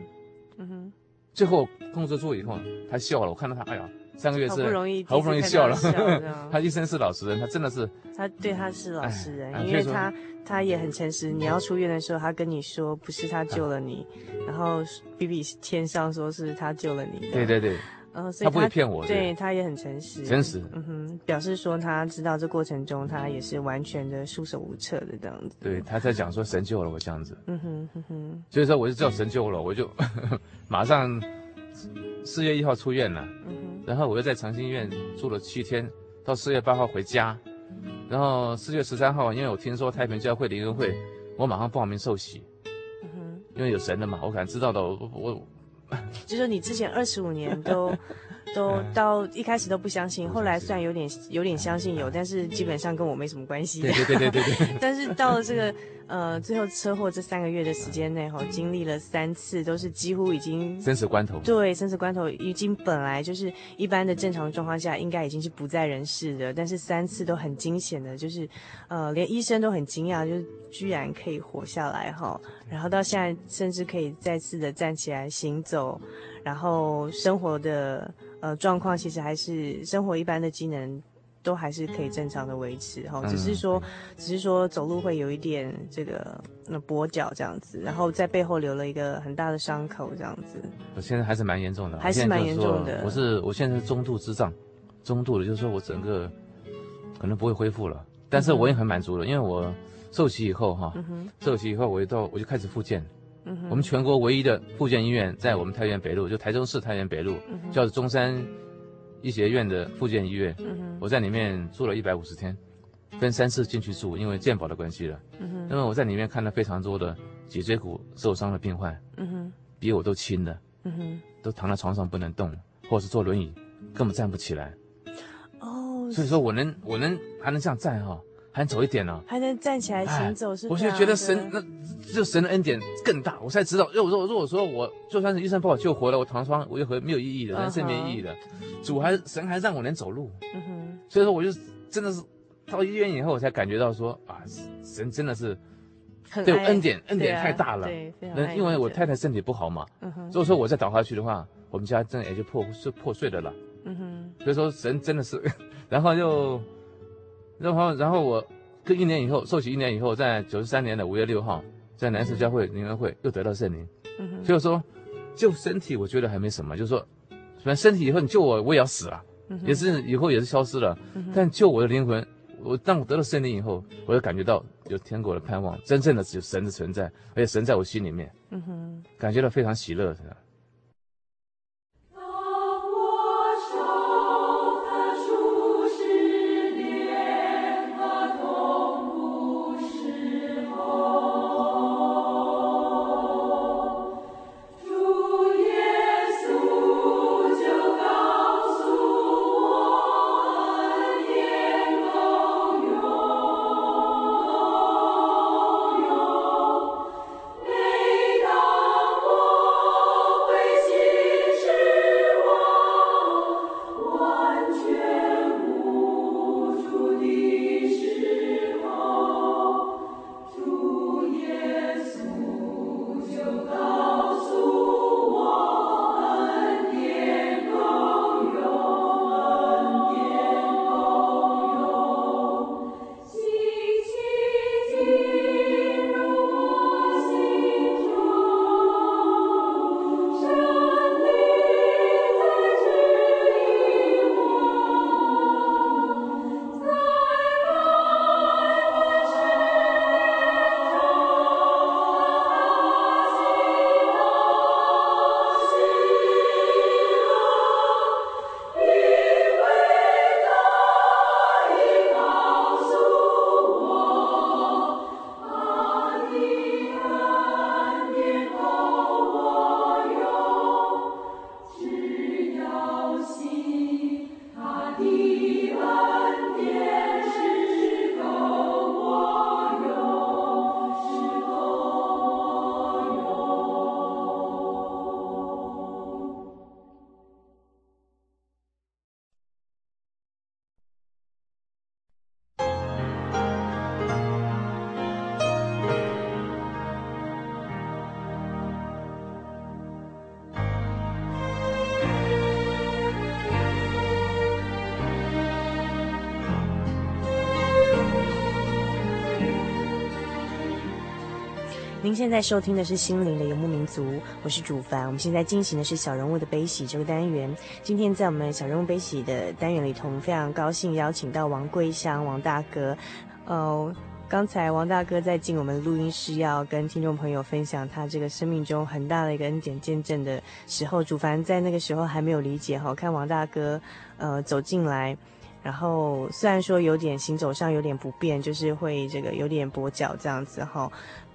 S3: 嗯哼。最后控制住以后，他笑了，我看到他，哎呀。三个月好不容易，好不容易笑了。他一生是老实人，他真的是。
S2: 他对他是老实人，因为他他也很诚实。你要出院的时候，他跟你说不是他救了你，然后比比天上说是他救了你。
S3: 对对对。呃，所以他不会骗我。
S2: 对，他也很诚实。
S3: 诚实。
S2: 嗯哼，表示说他知道这过程中他也是完全的束手无策的这样子。
S3: 对，他在讲说神救了我这样子。嗯哼哼哼。所以说我就知道神救了，我就 马上四月一号出院了。嗯哼。然后我又在长兴医院住了七天，到四月八号回家，然后四月十三号，因为我听说太平教会灵恩会，我马上报名受洗，嗯哼，因为有神的嘛，我可能知道的，我我，
S2: 就说你之前二十五年都 都到一开始都不相信，后来虽然有点有点相信有，但是基本上跟我没什么关系，
S3: 对对对对对，对，
S2: 但是到了这个。呃，最后车祸这三个月的时间内，哈，经历了三次，都是几乎已经
S3: 生死关头。
S2: 对，生死关头已经本来就是一般的正常状况下，应该已经是不在人世的，但是三次都很惊险的，就是，呃，连医生都很惊讶，就是居然可以活下来，哈，然后到现在甚至可以再次的站起来行走，然后生活的呃状况其实还是生活一般的机能。都还是可以正常的维持哈，只是说，只是说走路会有一点这个那跛脚这样子，然后在背后留了一个很大的伤口这样子。
S3: 我现在还是蛮严重的，
S2: 还是蛮严重的。
S3: 我是我现在是中度智障，中度的，就是说我整个可能不会恢复了，但是我也很满足了，因为我受洗以后哈，受洗以后我就到我就开始复健。我们全国唯一的复健医院在我们太原北路，就台中市太原北路，叫做中山。医学院的附件医院，嗯，我在里面住了一百五十天，分三次进去住，因为健保的关系了。嗯，因为我在里面看了非常多的脊椎骨受伤的病患，嗯，比我都轻的，嗯，都躺在床上不能动，或者是坐轮椅根本站不起来。哦，所以说我能我能还能这样站哈。还能走一点呢，
S2: 还能站起来行走是，
S3: 我就觉得神那就神的恩典更大，我才知道，如果如果说我就算是医生把我救活了，我躺床我也会没有意义的，人生没意义的，主还神还让我能走路，嗯哼，所以说我就真的是到医院以后我才感觉到说啊，神真的是对恩典恩典太大了，对，对因为我太太身体不好嘛，如果说我再倒下去的话，我们家真的也就破碎破碎的了，嗯哼，所以说神真的是，然后就。然后，然后我，跟一年以后受洗一年以后，在九十三年的五月六号，在南市教会灵恩会又得到圣灵。嗯，所以说，救身体我觉得还没什么，就是说，反正身体以后你救我，我也要死了，也是以后也是消失了。但救我的灵魂，我当我得到圣灵以后，我就感觉到有天国的盼望，真正的只有神的存在，而且神在我心里面，嗯哼，感觉到非常喜乐。
S2: 您现在收听的是《心灵的游牧民族》，我是主凡。我们现在进行的是小人物的悲喜这个单元。今天在我们小人物悲喜的单元里头，我们非常高兴邀请到王桂香王大哥。哦，刚才王大哥在进我们录音室，要跟听众朋友分享他这个生命中很大的一个恩典见证的时候，主凡在那个时候还没有理解哈。看王大哥呃走进来，然后虽然说有点行走上有点不便，就是会这个有点跛脚这样子哈。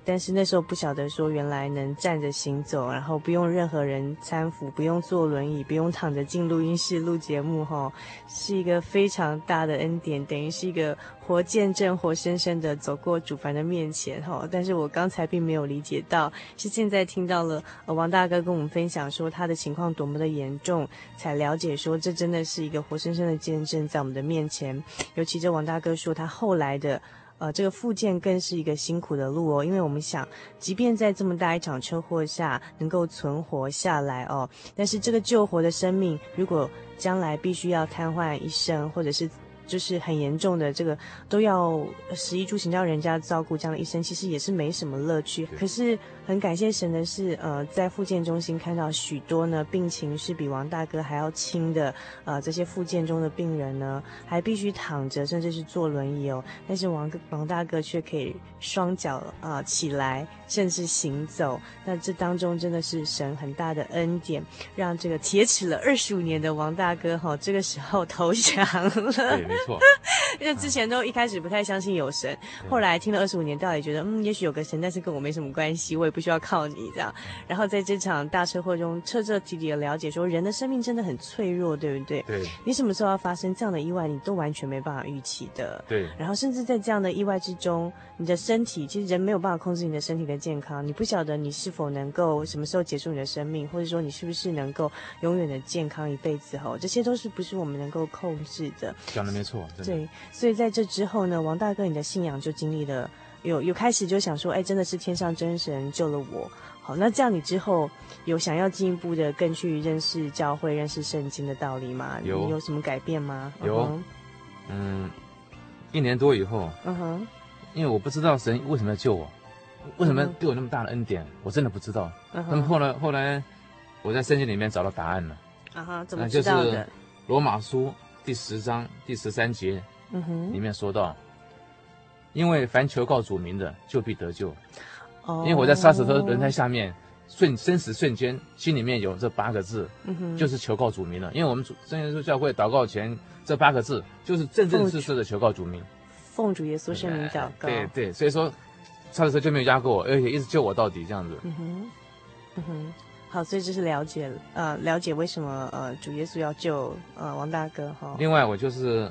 S2: 但是那时候不晓得说，原来能站着行走，然后不用任何人搀扶，不用坐轮椅，不用躺着进录音室录节目，哈，是一个非常大的恩典，等于是一个活见证，活生生的走过主凡的面前，哈。但是我刚才并没有理解到，是现在听到了呃王大哥跟我们分享说他的情况多么的严重，才了解说这真的是一个活生生的见证在我们的面前。尤其这王大哥说他后来的。呃，这个复健更是一个辛苦的路哦，因为我们想，即便在这么大一场车祸下能够存活下来哦，但是这个救活的生命，如果将来必须要瘫痪一生，或者是。就是很严重的，这个都要食衣住行要人家照顾，这样的一生其实也是没什么乐趣。可是很感谢神的是，呃，在复健中心看到许多呢病情是比王大哥还要轻的，呃，这些复健中的病人呢还必须躺着，甚至是坐轮椅哦。但是王王大哥却可以双脚啊、呃、起来，甚至行走。那这当中真的是神很大的恩典，让这个铁齿了二十五年的王大哥哈、哦，这个时候投降了。
S3: 没错，
S2: 因为之前都一开始不太相信有神，后来听了二十五年，到底觉得嗯，也许有个神，但是跟我没什么关系，我也不需要靠你这样。然后在这场大车祸中，彻彻底底的了解说，人的生命真的很脆弱，对不对？
S3: 对。
S2: 你什么时候要发生这样的意外，你都完全没办法预期的。
S3: 对。
S2: 然后甚至在这样的意外之中，你的身体其实人没有办法控制你的身体的健康，你不晓得你是否能够什么时候结束你的生命，或者说你是不是能够永远的健康一辈子？吼，这些都是不是我们能够控制的。
S3: 讲的没错。
S2: 对，所以在这之后呢，王大哥，你的信仰就经历了有有开始就想说，哎，真的是天上真神救了我。好，那这样你之后有想要进一步的更去认识教会、认识圣经的道理吗？
S3: 有，
S2: 你有什么改变吗？
S3: 有，uh-huh. 嗯，一年多以后，嗯哼，因为我不知道神为什么要救我，为什么对我那么大的恩典，我真的不知道。Uh-huh. 那么后来后来我在圣经里面找到答案了。啊哈，怎么知道的？就是罗马书。第十章第十三节，嗯哼，里面说到，因为凡求告主名的，就必得救。哦，因为我在杀死他轮胎下面，瞬生死瞬间，心里面有这八个字，嗯哼，就是求告主名了。因为我们主圣耶稣教会祷告前这八个字，就是正正式式的求告主名，
S2: 奉主耶稣圣名祷告。
S3: 对对，所以说，杀死车就没有压过我，而且一直救我到底这样子。嗯哼，
S2: 嗯哼。好，所以这是了解，呃，了解为什么呃主耶稣要救呃王大哥哈。
S3: 另外，我就是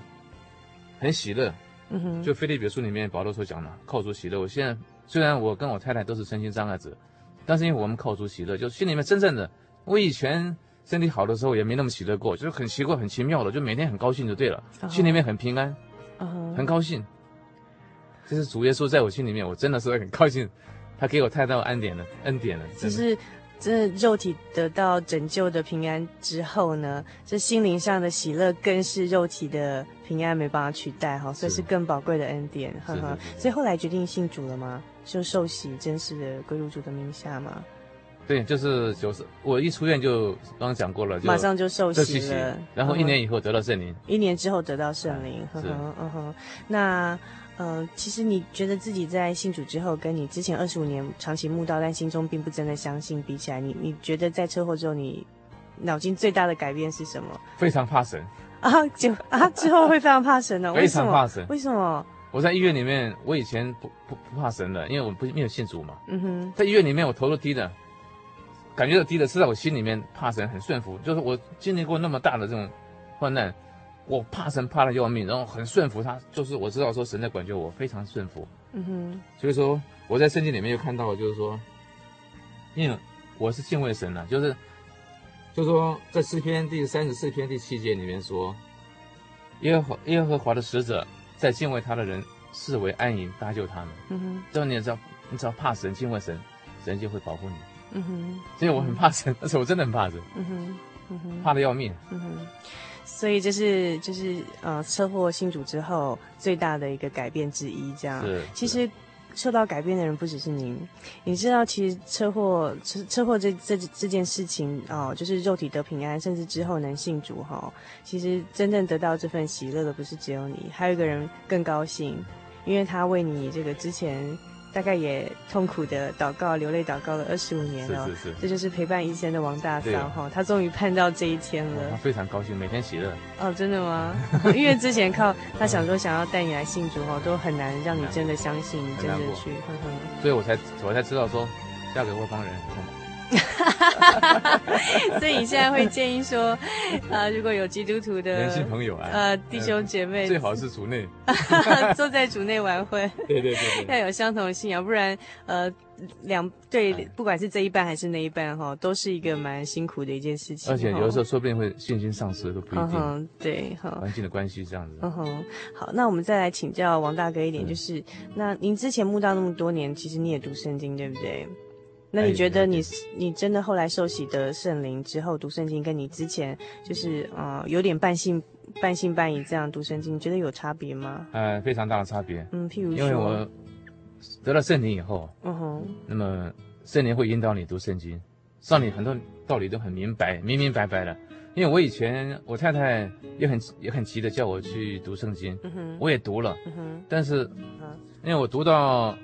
S3: 很喜乐，嗯哼，就腓立比书里面保罗所讲的，靠主喜乐。我现在虽然我跟我太太都是身心障碍者，但是因为我们靠主喜乐，就心里面真正的，我以前身体好的时候也没那么喜乐过，就是很奇怪、很奇妙的，就每天很高兴就对了，哦、心里面很平安，哦、很高兴。这是主耶稣在我心里面，我真的是很高兴，他给我太大的恩典了，恩典了，
S2: 其实。这肉体得到拯救的平安之后呢，这心灵上的喜乐更是肉体的平安没办法取代哈，所以是更宝贵的恩典，呵呵。所以后来决定信主了吗？就受洗真实的归入主的名下吗？
S3: 对，就是就是我一出院就刚刚讲过了，
S2: 就马上就受洗了，
S3: 然后一年以后得到圣灵，
S2: 一年之后得到圣灵，呵呵，嗯哼，那。呃，其实你觉得自己在信主之后，跟你之前二十五年长期慕道，但心中并不真的相信比起来，你你觉得在车祸之后，你脑筋最大的改变是什么？
S3: 非常怕神
S2: 啊！就啊，之后会非常怕神呢？
S3: 非常怕神。
S2: 为什么？
S3: 我在医院里面，我以前不不不怕神的，因为我不没有信主嘛。嗯哼，在医院里面，我头都低的，感觉到低的是在我心里面怕神，很顺服。就是我经历过那么大的这种患难。我怕神怕的要命，然后很顺服他，就是我知道说神在管教我，非常顺服。嗯哼。所以说我在圣经里面又看到了，就是说，因为我是敬畏神的，就是，就是说在诗篇第三十四篇第七节里面说，耶和耶和华的使者在敬畏他的人视为安营搭救他们。嗯哼。之后你也知道，你只要怕神敬畏神，神就会保护你。嗯哼。所以我很怕神，但是我真的很怕神。嗯哼。嗯哼。怕的要命。嗯哼。
S2: 所以这是就是呃车祸信主之后最大的一个改变之一，这样。
S3: 是。
S2: 其实，受到改变的人不只是您。你知道，其实车祸车车祸这这这件事情哦，就是肉体得平安，甚至之后能信主哈、哦。其实真正得到这份喜乐的不是只有你，还有一个人更高兴，因为他为你这个之前。大概也痛苦的祷告、流泪祷告了二十五年了，
S3: 是是是，
S2: 这就是陪伴一生的王大嫂哈，他终于盼到这一天了，
S3: 他非常高兴，每天喜乐。
S2: 哦，真的吗？因为之前靠他想说想要带你来信主哈，都很难让你真的相信，真的去，
S3: 所以我才我才知道说，嫁给外邦人。
S2: 所以你现在会建议说，啊、呃，如果有基督徒的
S3: 年轻朋友啊，
S2: 呃，弟兄姐妹，
S3: 最好是主内，
S2: 坐在主内晚会，
S3: 对对对，对，
S2: 要有相同的信仰，不然，呃，两对，不管是这一半还是那一半哈，都是一个蛮辛苦的一件事情。
S3: 而且有的时候说不定会信心丧失，都不一定。
S2: 嗯、对，哈，
S3: 环境的关系这样子。
S2: 嗯哼，好，那我们再来请教王大哥一点，就是，那您之前慕道那么多年，其实你也读圣经，对不对？那你觉得你你真的后来受洗得圣灵之后读圣经，跟你之前就是呃有点半信半信半疑这样读圣经，你觉得有差别吗？
S3: 呃，非常大的差别。
S2: 嗯，譬如说，
S3: 因为我得了圣灵以后，
S2: 嗯哼，
S3: 那么圣灵会引导你读圣经，让你很多道理都很明白，明明白白的。因为我以前我太太也很也很急的叫我去读圣经，嗯哼，我也读了，嗯哼，但是，因为我读到。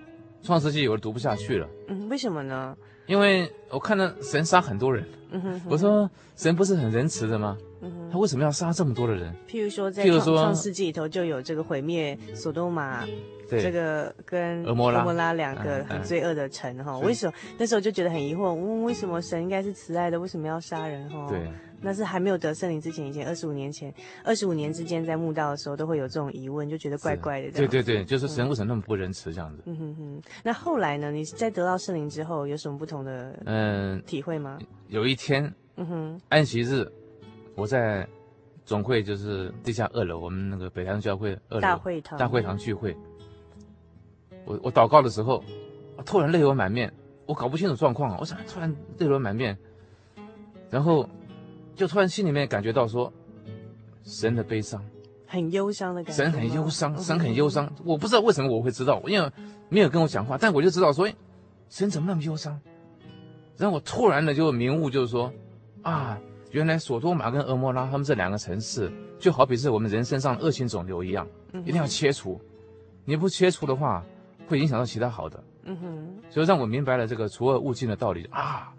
S3: 创世纪我都读不下去了，
S2: 嗯，为什么呢？
S3: 因为我看到神杀很多人，嗯哼，哼，我说神不是很仁慈的吗？嗯哼，他为什么要杀这么多的人？
S2: 譬如说在创创世纪里头就有这个毁灭索多玛，对，这个跟俄摩拉俄摩拉两个很罪恶的城哈，为什么那时候就觉得很疑惑，问为什么神应该是慈爱的，为什么要杀人哈？
S3: 对。
S2: 那是还没有得圣灵之前，以前二十五年前，二十五年之间在墓道的时候都会有这种疑问，就觉得怪怪的。
S3: 对对对，就是神为什么那么不仁慈这样子？
S2: 嗯哼哼。那后来呢？你在得到圣灵之后有什么不同的嗯体会吗？
S3: 有一天，嗯哼，安息日，我在总会就是地下二楼，我们那个北堂教会二楼大会堂大会堂聚会。我我祷告的时候，突然泪流满面，我搞不清楚状况，我想突然泪流满面，然后。就突然心里面感觉到说，神的悲伤，
S2: 很忧伤的感觉。
S3: 神很忧伤，神很忧伤。我不知道为什么我会知道，因为没有跟我讲话，但我就知道说，神怎么那么忧伤？然后我突然的就明悟，就是说，啊，原来索多玛跟蛾摩拉他们这两个城市，就好比是我们人身上恶性肿瘤一样，一定要切除。你不切除的话，会影响到其他好的。嗯哼。所以让我明白了这个除恶务尽的道理啊。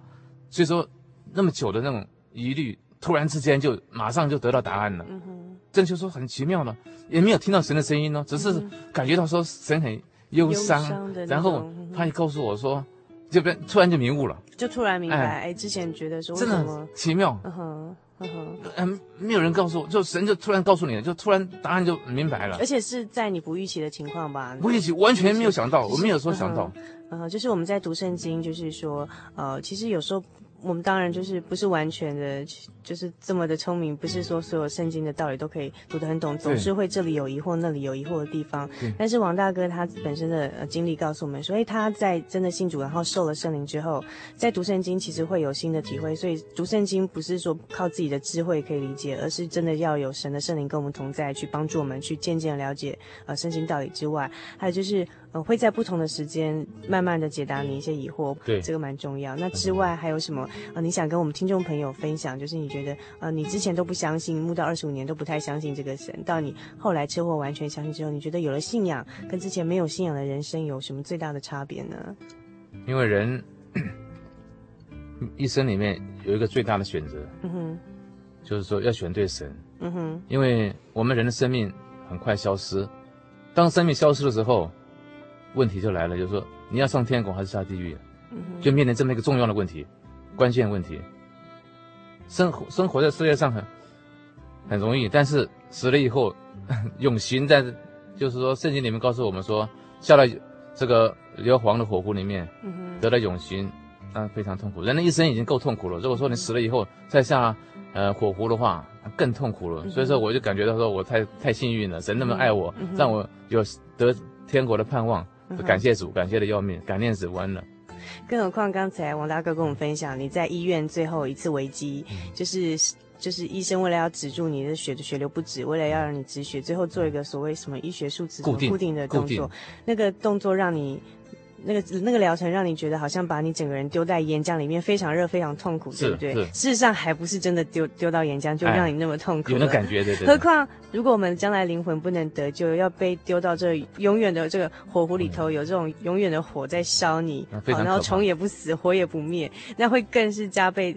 S3: 所以说，那么久的那种疑虑。突然之间就马上就得到答案了，嗯哼，这就说很奇妙了，也没有听到神的声音呢，只是感觉到说神很忧伤，然后他也告诉我说，这边突然就明悟了，
S2: 就突然明白，哎，之前觉得说
S3: 真的奇妙，嗯哼，嗯哼，嗯，没有人告诉我，就神就突然告诉你了，就突然答案就明白了，
S2: 而且是在你不预期的情况吧？
S3: 不预期，完全没有想到，我没有说想到，
S2: 嗯，就是我们在读圣经，就是说，呃，其实有时候。我们当然就是不是完全的，就是这么的聪明，不是说所有圣经的道理都可以读得很懂，总是会这里有疑惑，那里有疑惑的地方。但是王大哥他本身的呃经历告诉我们，所以他在真的信主，然后受了圣灵之后，在读圣经其实会有新的体会。所以读圣经不是说靠自己的智慧可以理解，而是真的要有神的圣灵跟我们同在，去帮助我们去渐渐了解呃圣经道理之外，还有就是。呃，会在不同的时间慢慢的解答你一些疑惑，
S3: 对，
S2: 这个蛮重要。那之外还有什么？呃，你想跟我们听众朋友分享？就是你觉得，呃，你之前都不相信，慕道二十五年都不太相信这个神，到你后来车祸完全相信之后，你觉得有了信仰，跟之前没有信仰的人生有什么最大的差别呢？
S3: 因为人一生里面有一个最大的选择，嗯哼，就是说要选对神，嗯哼，因为我们人的生命很快消失，当生命消失的时候。问题就来了，就是说你要上天国还是下地狱？就面临这么一个重要的问题，关键问题。生活生活在世界上很很容易，但是死了以后，永刑在，就是说圣经里面告诉我们说，下了这个硫磺的火湖里面，得了永刑，那非常痛苦。人的一生已经够痛苦了，如果说你死了以后再下呃火湖的话，更痛苦了。所以说我就感觉到说我太太幸运了，神那么爱我，让我有得天国的盼望。感谢主，感谢的要命，感念死弯了。
S2: 更何况刚才王大哥跟我们分享，你在医院最后一次危机，就是就是医生为了要止住你的血的血流不止，为了要让你止血，最后做一个所谓什么医学数字固定固定的动作，那个动作让你。那个那个疗程让你觉得好像把你整个人丢在岩浆里面，非常热，非常痛苦，对不对？事实上还不是真的丢丢到岩浆就让你那么痛苦，
S3: 有那感觉，对对。
S2: 何况如果我们将来灵魂不能得救，要被丢到这永远的这个火湖里头，有这种永远的火在烧你，好，然后虫也不死，火也不灭，那会更是加倍，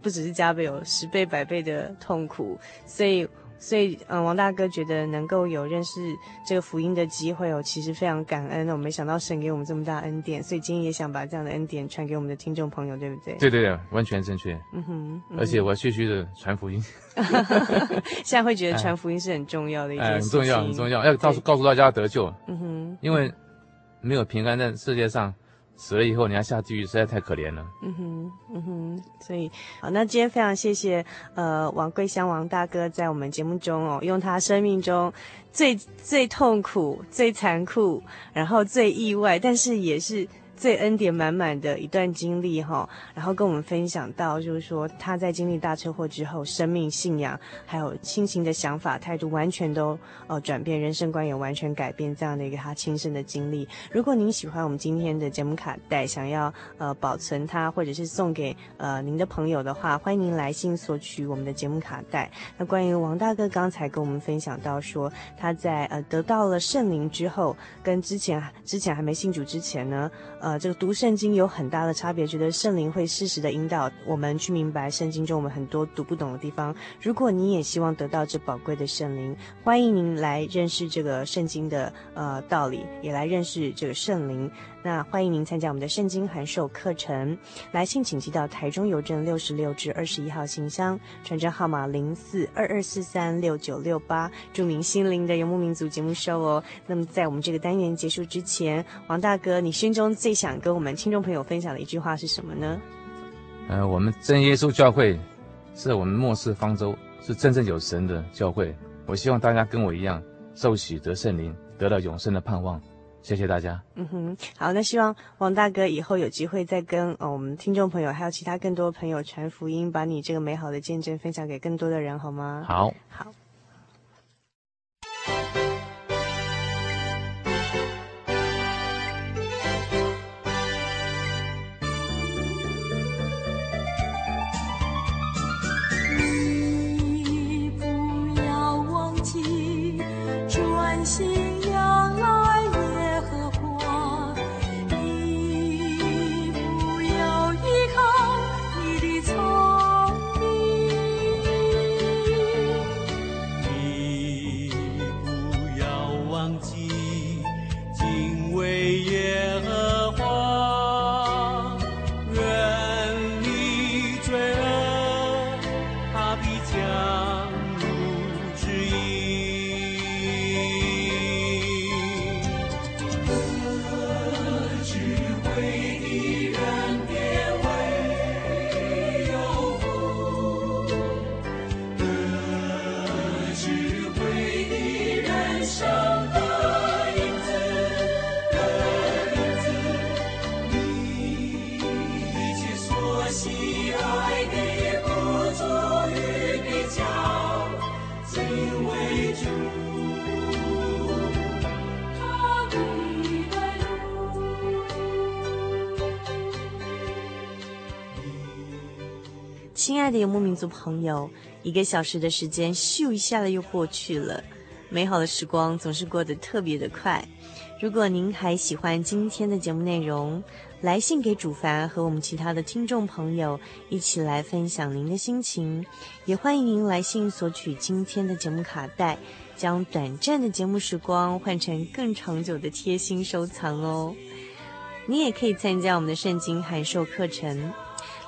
S2: 不只是加倍，有十倍、百倍的痛苦，所以。所以，嗯，王大哥觉得能够有认识这个福音的机会哦，其实非常感恩。我没想到神给我们这么大恩典，所以今天也想把这样的恩典传给我们的听众朋友，对不对？
S3: 对对对，完全正确。嗯哼，嗯而且我要继续的传福音。
S2: 现在会觉得传福音是很重要的一件事情，
S3: 哎，很重要，很重要，要告诉告诉大家得救。嗯哼，因为没有平安在世界上。死了以后，你要下地狱，实在太可怜了。
S2: 嗯哼，嗯哼，所以好，那今天非常谢谢呃王桂香王大哥在我们节目中哦，用他生命中最最痛苦、最残酷，然后最意外，但是也是。最恩典满满的一段经历哈，然后跟我们分享到，就是说他在经历大车祸之后，生命信仰还有亲情的想法态度完全都呃转变，人生观也完全改变，这样的一个他亲身的经历。如果您喜欢我们今天的节目卡带，想要呃保存它，或者是送给呃您的朋友的话，欢迎您来信索取我们的节目卡带。那关于王大哥刚才跟我们分享到说，他在呃得到了圣灵之后，跟之前之前还没信主之前呢。呃这个读圣经有很大的差别，觉得圣灵会适时的引导我们去明白圣经中我们很多读不懂的地方。如果你也希望得到这宝贵的圣灵，欢迎您来认识这个圣经的呃道理，也来认识这个圣灵。那欢迎您参加我们的圣经函授课程，来信请寄到台中邮政六十六至二十一号信箱，传真号码零四二二四三六九六八，注明心灵的游牧民族节目收哦。那么在我们这个单元结束之前，王大哥，你心中最想跟我们听众朋友分享的一句话是什么呢？
S3: 呃，我们真耶稣教会是我们末世方舟，是真正有神的教会。我希望大家跟我一样，受洗得圣灵，得到永生的盼望。谢谢大家。
S2: 嗯哼，好，那希望王大哥以后有机会再跟呃我们听众朋友还有其他更多朋友传福音，把你这个美好的见证分享给更多的人，好吗？
S3: 好，
S2: 好。亲爱的游牧民族朋友，一个小时的时间咻一下子又过去了，美好的时光总是过得特别的快。如果您还喜欢今天的节目内容，来信给主凡和我们其他的听众朋友一起来分享您的心情，也欢迎您来信索取今天的节目卡带，将短暂的节目时光换成更长久的贴心收藏哦。你也可以参加我们的圣经函授课程。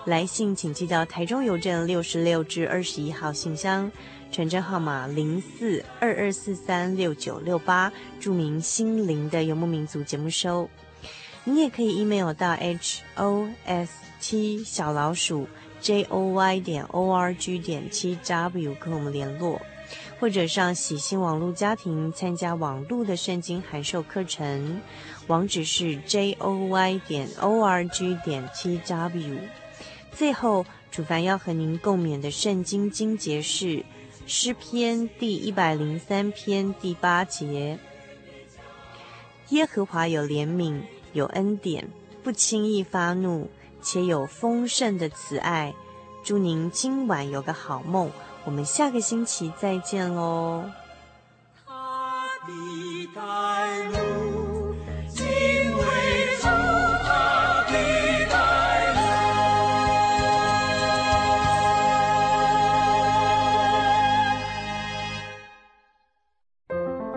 S2: 来信请寄到台中邮政六十六至二十一号信箱，传真号码零四二二四三六九六八，注明“心灵的游牧民族”节目收。你也可以 email 到 h o s t 小老鼠 j o y 点 o r g 点七 w 跟我们联络，或者上喜新网络家庭参加网络的圣经函授课程，网址是 j o y 点 o r g 点七 w。最后，主凡要和您共勉的圣经经节是诗篇第一百零三篇第八节：耶和华有怜悯，有恩典，不轻易发怒，且有丰盛的慈爱。祝您今晚有个好梦，我们下个星期再见喽。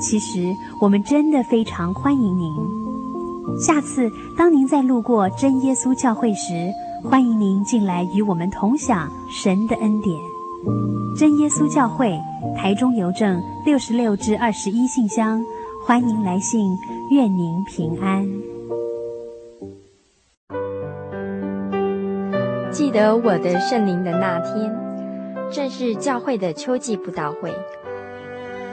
S4: 其实我们真的非常欢迎您。下次当您再路过真耶稣教会时，欢迎您进来与我们同享神的恩典。真耶稣教会台中邮政六十六至二十一信箱，欢迎来信，愿您平安。
S5: 记得我的圣灵的那天，正是教会的秋季布道会。